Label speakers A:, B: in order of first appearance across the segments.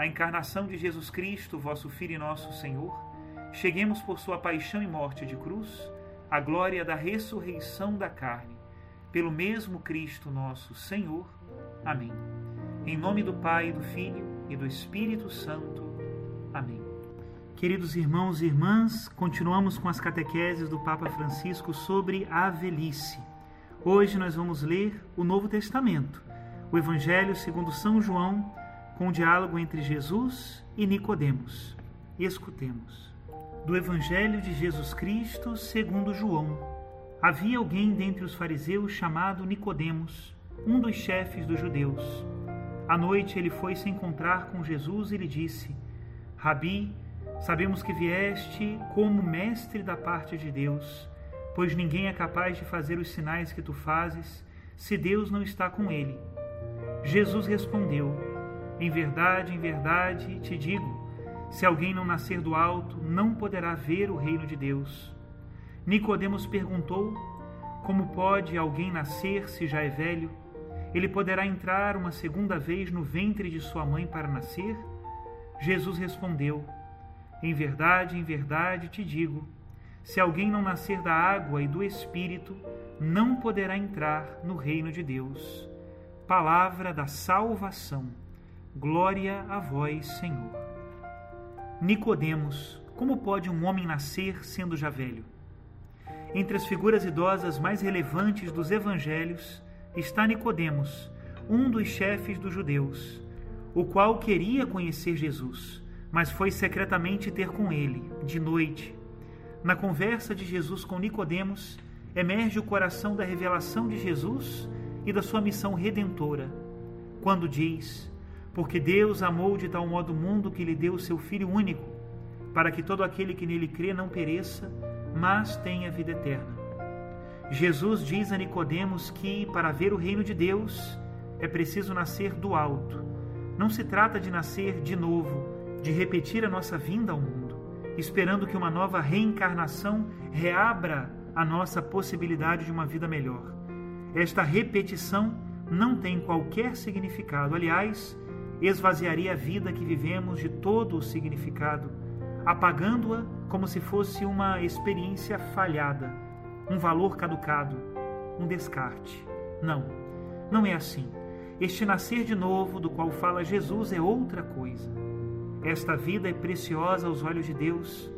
A: a encarnação de Jesus Cristo, vosso Filho e nosso Senhor, cheguemos por sua paixão e morte de cruz à glória da ressurreição da carne, pelo mesmo Cristo nosso Senhor. Amém. Em nome do Pai, do Filho e do Espírito Santo. Amém. Queridos irmãos e irmãs, continuamos com as catequeses do Papa Francisco sobre a velhice. Hoje nós vamos ler o Novo Testamento, o Evangelho segundo São João, com o diálogo entre Jesus e Nicodemos. Escutemos. Do Evangelho de Jesus Cristo, segundo João. Havia alguém dentre os fariseus chamado Nicodemos, um dos chefes dos judeus. À noite ele foi se encontrar com Jesus e lhe disse: Rabi, sabemos que vieste como mestre da parte de Deus, pois ninguém é capaz de fazer os sinais que tu fazes se Deus não está com ele. Jesus respondeu: em verdade, em verdade te digo: se alguém não nascer do alto, não poderá ver o reino de Deus. Nicodemos perguntou: Como pode alguém nascer se já é velho? Ele poderá entrar uma segunda vez no ventre de sua mãe para nascer? Jesus respondeu: Em verdade, em verdade te digo: se alguém não nascer da água e do espírito, não poderá entrar no reino de Deus. Palavra da salvação. Glória a vós, Senhor. Nicodemos, como pode um homem nascer sendo já velho? Entre as figuras idosas mais relevantes dos evangelhos está Nicodemos, um dos chefes dos judeus, o qual queria conhecer Jesus, mas foi secretamente ter com ele, de noite. Na conversa de Jesus com Nicodemos, emerge o coração da revelação de Jesus e da sua missão redentora, quando diz: porque Deus amou de tal modo o mundo que lhe deu o seu Filho único, para que todo aquele que nele crê não pereça, mas tenha vida eterna. Jesus diz a Nicodemos que para ver o reino de Deus é preciso nascer do alto. Não se trata de nascer de novo, de repetir a nossa vinda ao mundo, esperando que uma nova reencarnação reabra a nossa possibilidade de uma vida melhor. Esta repetição não tem qualquer significado. Aliás, esvaziaria a vida que vivemos de todo o significado, apagando-a como se fosse uma experiência falhada, um valor caducado, um descarte. Não, não é assim. Este nascer de novo do qual fala Jesus é outra coisa. Esta vida é preciosa aos olhos de Deus.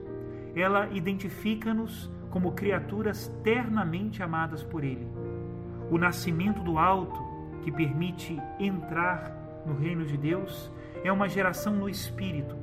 A: Ela identifica-nos como criaturas ternamente amadas por Ele. O nascimento do alto, que permite entrar no reino de Deus é uma geração no espírito,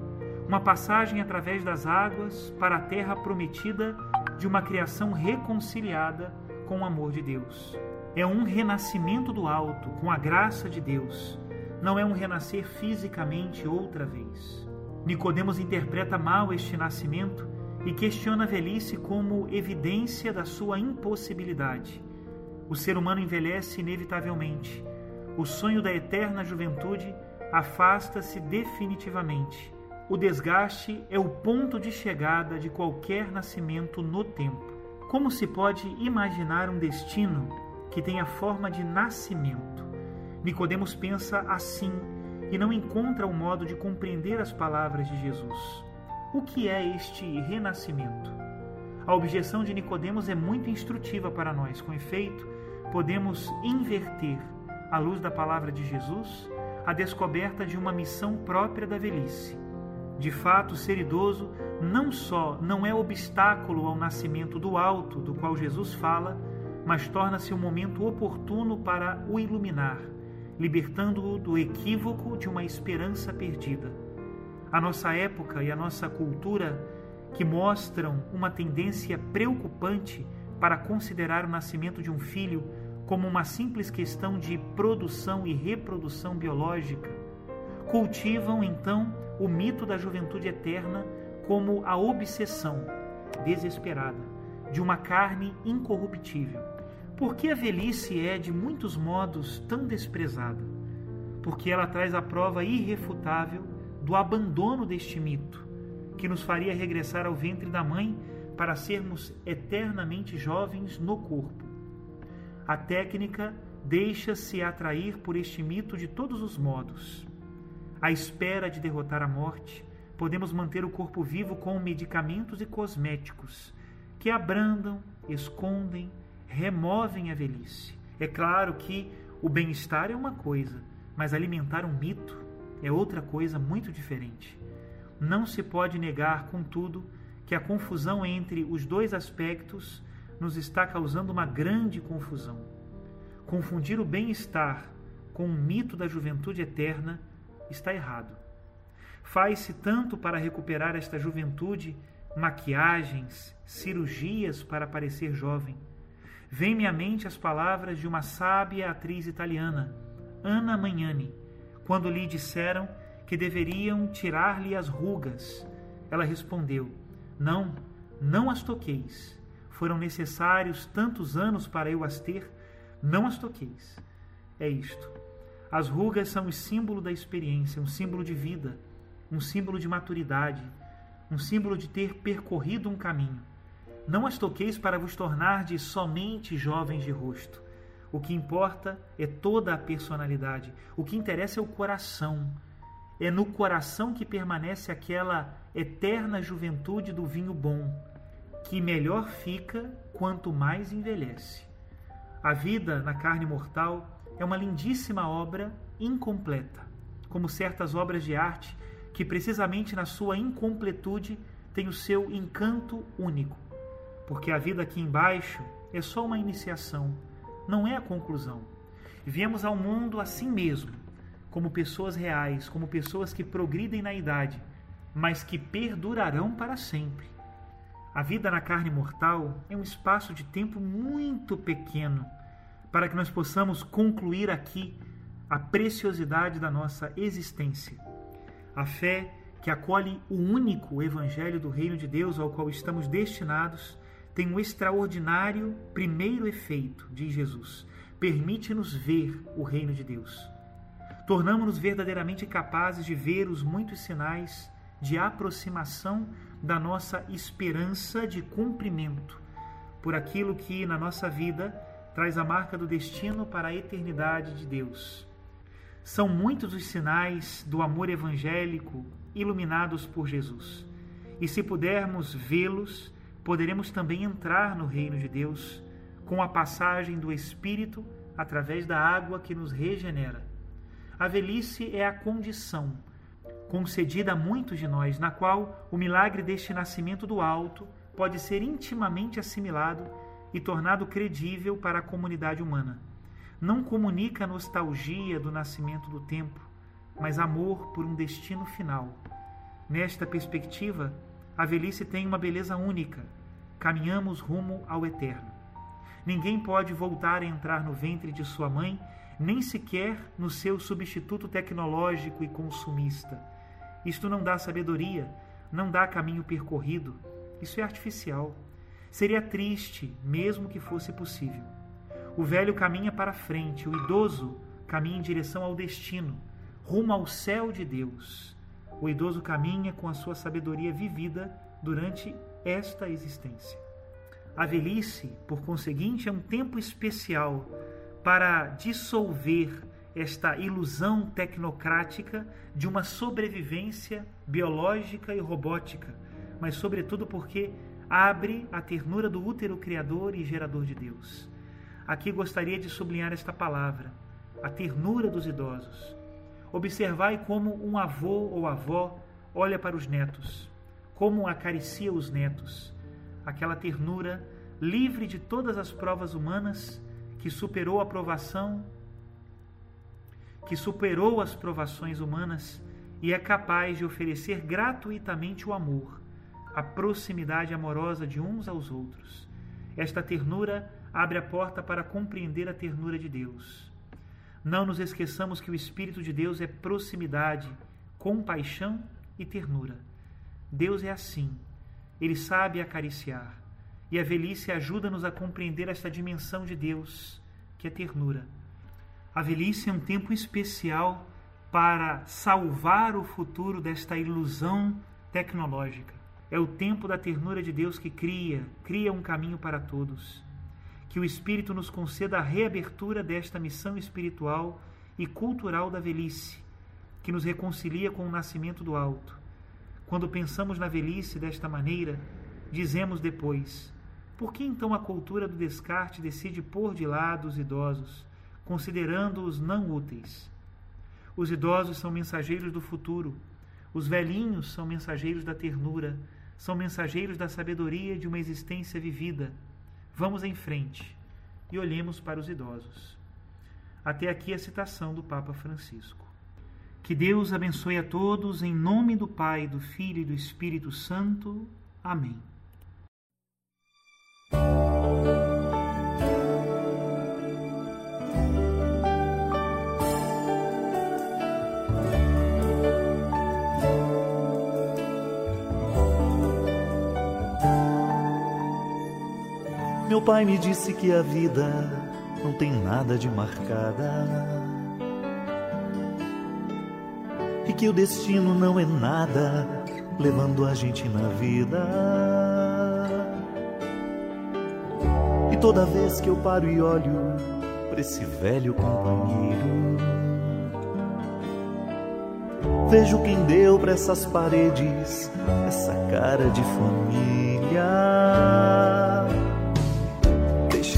A: uma passagem através das águas para a terra prometida de uma criação reconciliada com o amor de Deus. É um renascimento do alto com a graça de Deus. Não é um renascer fisicamente outra vez. Nicodemos interpreta mal este nascimento e questiona a velhice como evidência da sua impossibilidade. O ser humano envelhece inevitavelmente o sonho da eterna juventude afasta-se definitivamente. o desgaste é o ponto de chegada de qualquer nascimento no tempo. Como se pode imaginar um destino que tem a forma de nascimento? Nicodemos pensa assim e não encontra o modo de compreender as palavras de Jesus. O que é este renascimento? A objeção de Nicodemos é muito instrutiva para nós. Com efeito, podemos inverter, à luz da palavra de Jesus, a descoberta de uma missão própria da velhice. De fato, ser idoso não só não é obstáculo ao nascimento do alto, do qual Jesus fala, mas torna-se um momento oportuno para o iluminar, libertando-o do equívoco de uma esperança perdida. A nossa época e a nossa cultura, que mostram uma tendência preocupante para considerar o nascimento de um filho como uma simples questão de produção e reprodução biológica, cultivam então o mito da juventude eterna como a obsessão desesperada de uma carne incorruptível. Por que a velhice é, de muitos modos, tão desprezada? Porque ela traz a prova irrefutável do abandono deste mito, que nos faria regressar ao ventre da mãe para sermos eternamente jovens no corpo. A técnica deixa-se atrair por este mito de todos os modos. À espera de derrotar a morte, podemos manter o corpo vivo com medicamentos e cosméticos que abrandam, escondem, removem a velhice. É claro que o bem-estar é uma coisa, mas alimentar um mito é outra coisa muito diferente. Não se pode negar, contudo, que a confusão entre os dois aspectos nos está causando uma grande confusão. Confundir o bem-estar com o mito da juventude eterna está errado. Faz-se tanto para recuperar esta juventude maquiagens, cirurgias para parecer jovem. Vem-me à mente as palavras de uma sábia atriz italiana, Anna Magnani, quando lhe disseram que deveriam tirar-lhe as rugas. Ela respondeu: Não, não as toqueis foram necessários tantos anos para eu as ter, não as toqueis. É isto. As rugas são o símbolo da experiência, um símbolo de vida, um símbolo de maturidade, um símbolo de ter percorrido um caminho. Não as toqueis para vos tornar de somente jovens de rosto. O que importa é toda a personalidade. O que interessa é o coração. É no coração que permanece aquela eterna juventude do vinho bom, que melhor fica quanto mais envelhece. A vida na carne mortal é uma lindíssima obra incompleta, como certas obras de arte que, precisamente na sua incompletude, tem o seu encanto único. Porque a vida aqui embaixo é só uma iniciação, não é a conclusão. Viemos ao mundo assim mesmo, como pessoas reais, como pessoas que progridem na idade, mas que perdurarão para sempre. A vida na carne mortal é um espaço de tempo muito pequeno para que nós possamos concluir aqui a preciosidade da nossa existência. A fé que acolhe o único Evangelho do Reino de Deus ao qual estamos destinados tem um extraordinário primeiro efeito, diz Jesus. Permite-nos ver o Reino de Deus. Tornamos-nos verdadeiramente capazes de ver os muitos sinais de aproximação da nossa esperança de cumprimento por aquilo que na nossa vida traz a marca do destino para a eternidade de Deus. São muitos os sinais do amor evangélico iluminados por Jesus. E se pudermos vê-los, poderemos também entrar no reino de Deus com a passagem do Espírito através da água que nos regenera. A velhice é a condição concedida a muitos de nós, na qual o milagre deste nascimento do alto pode ser intimamente assimilado e tornado credível para a comunidade humana. Não comunica nostalgia do nascimento do tempo, mas amor por um destino final. Nesta perspectiva, a velhice tem uma beleza única. Caminhamos rumo ao eterno. Ninguém pode voltar a entrar no ventre de sua mãe, nem sequer no seu substituto tecnológico e consumista isto não dá sabedoria, não dá caminho percorrido. Isso é artificial. Seria triste, mesmo que fosse possível. O velho caminha para frente, o idoso caminha em direção ao destino, rumo ao céu de Deus. O idoso caminha com a sua sabedoria vivida durante esta existência. A velhice, por conseguinte, é um tempo especial para dissolver esta ilusão tecnocrática de uma sobrevivência biológica e robótica, mas, sobretudo, porque abre a ternura do útero criador e gerador de Deus. Aqui gostaria de sublinhar esta palavra, a ternura dos idosos. Observai como um avô ou avó olha para os netos, como acaricia os netos, aquela ternura livre de todas as provas humanas que superou a provação, que superou as provações humanas e é capaz de oferecer gratuitamente o amor, a proximidade amorosa de uns aos outros. Esta ternura abre a porta para compreender a ternura de Deus. Não nos esqueçamos que o Espírito de Deus é proximidade, compaixão e ternura. Deus é assim. Ele sabe acariciar. E a velhice ajuda-nos a compreender esta dimensão de Deus, que é ternura. A velhice é um tempo especial para salvar o futuro desta ilusão tecnológica. É o tempo da ternura de Deus que cria, cria um caminho para todos. Que o Espírito nos conceda a reabertura desta missão espiritual e cultural da velhice, que nos reconcilia com o nascimento do alto. Quando pensamos na velhice desta maneira, dizemos depois: por que então a cultura do descarte decide pôr de lado os idosos, considerando-os não úteis? Os idosos são mensageiros do futuro, os velhinhos são mensageiros da ternura, são mensageiros da sabedoria de uma existência vivida. Vamos em frente e olhemos para os idosos. Até aqui a citação do Papa Francisco. Que Deus abençoe a todos, em nome do Pai, do Filho e do Espírito Santo. Amém.
B: Meu pai me disse que a vida não tem nada de marcada. E que o destino não é nada levando a gente na vida. E toda vez que eu paro e olho para esse velho companheiro, vejo quem deu para essas paredes essa cara de família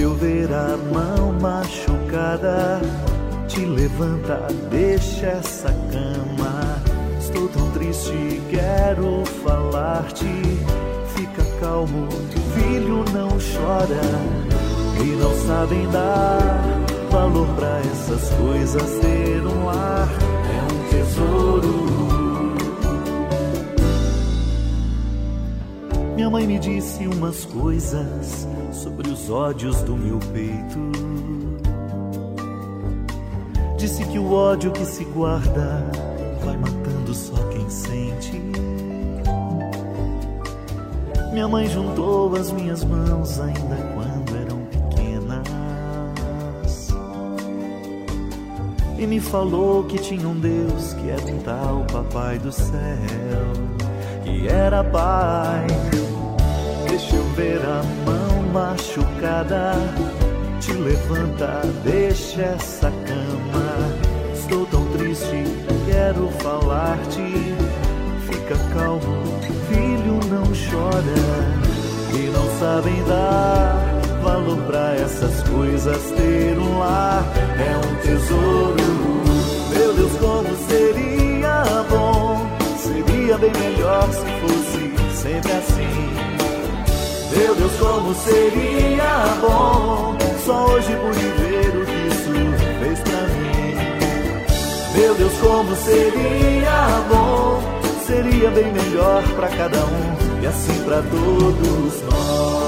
B: eu ver a mão machucada, te levanta, deixa essa cama. Estou tão triste, quero falar-te. Fica calmo, filho não chora. E não sabem dar valor pra essas coisas. Ter um lar é um tesouro. Minha mãe me disse umas coisas sobre os ódios do meu peito. Disse que o ódio que se guarda vai matando só quem sente. Minha mãe juntou as minhas mãos ainda quando eram pequenas e me falou que tinha um Deus que era um tal Papai do céu, que era Pai. Ver a mão machucada, te levanta, deixa essa cama. Estou tão triste, quero falar-te. Fica calmo, filho, não chora. E não sabem dar valor pra essas coisas. Ter um lar é um tesouro. Meu Deus, como seria bom, seria bem melhor se fosse sempre assim meu Deus, como seria bom só hoje por viver o que isso fez pra mim. Meu Deus, como seria bom, seria bem melhor pra cada um e assim pra todos nós.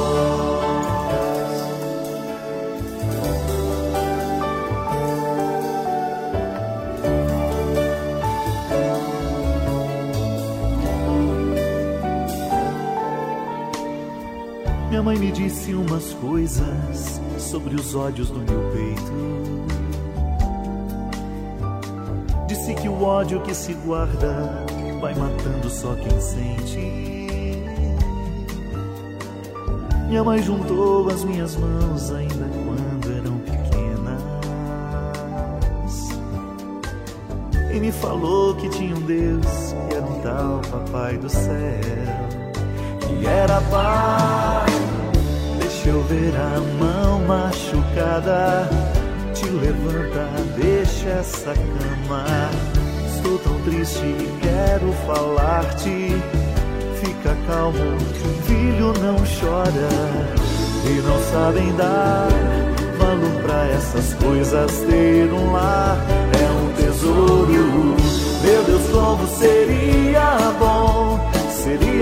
B: Minha mãe me disse umas coisas sobre os ódios do meu peito. Disse que o ódio que se guarda vai matando só quem sente. Minha mãe juntou as minhas mãos ainda quando eram pequenas e me falou que tinha um Deus que era um tal Papai do céu, que era Pai. Deixa eu ver a mão machucada, te levanta, deixa essa cama. Estou tão triste, quero falar-te fica calmo, filho não chora e não sabem dar valor pra essas coisas. Ter um lar é um tesouro. Meu Deus, como seria bom,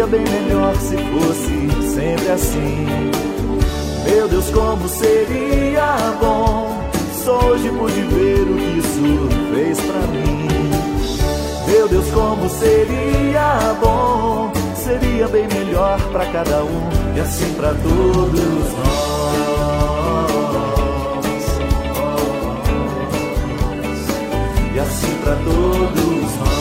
B: seria bem melhor se fosse sempre assim. Meu Deus, como seria bom, só hoje pude ver o que isso fez pra mim. Meu Deus, como seria bom seria bem melhor para cada um e assim para todos nós. E assim para todos nós.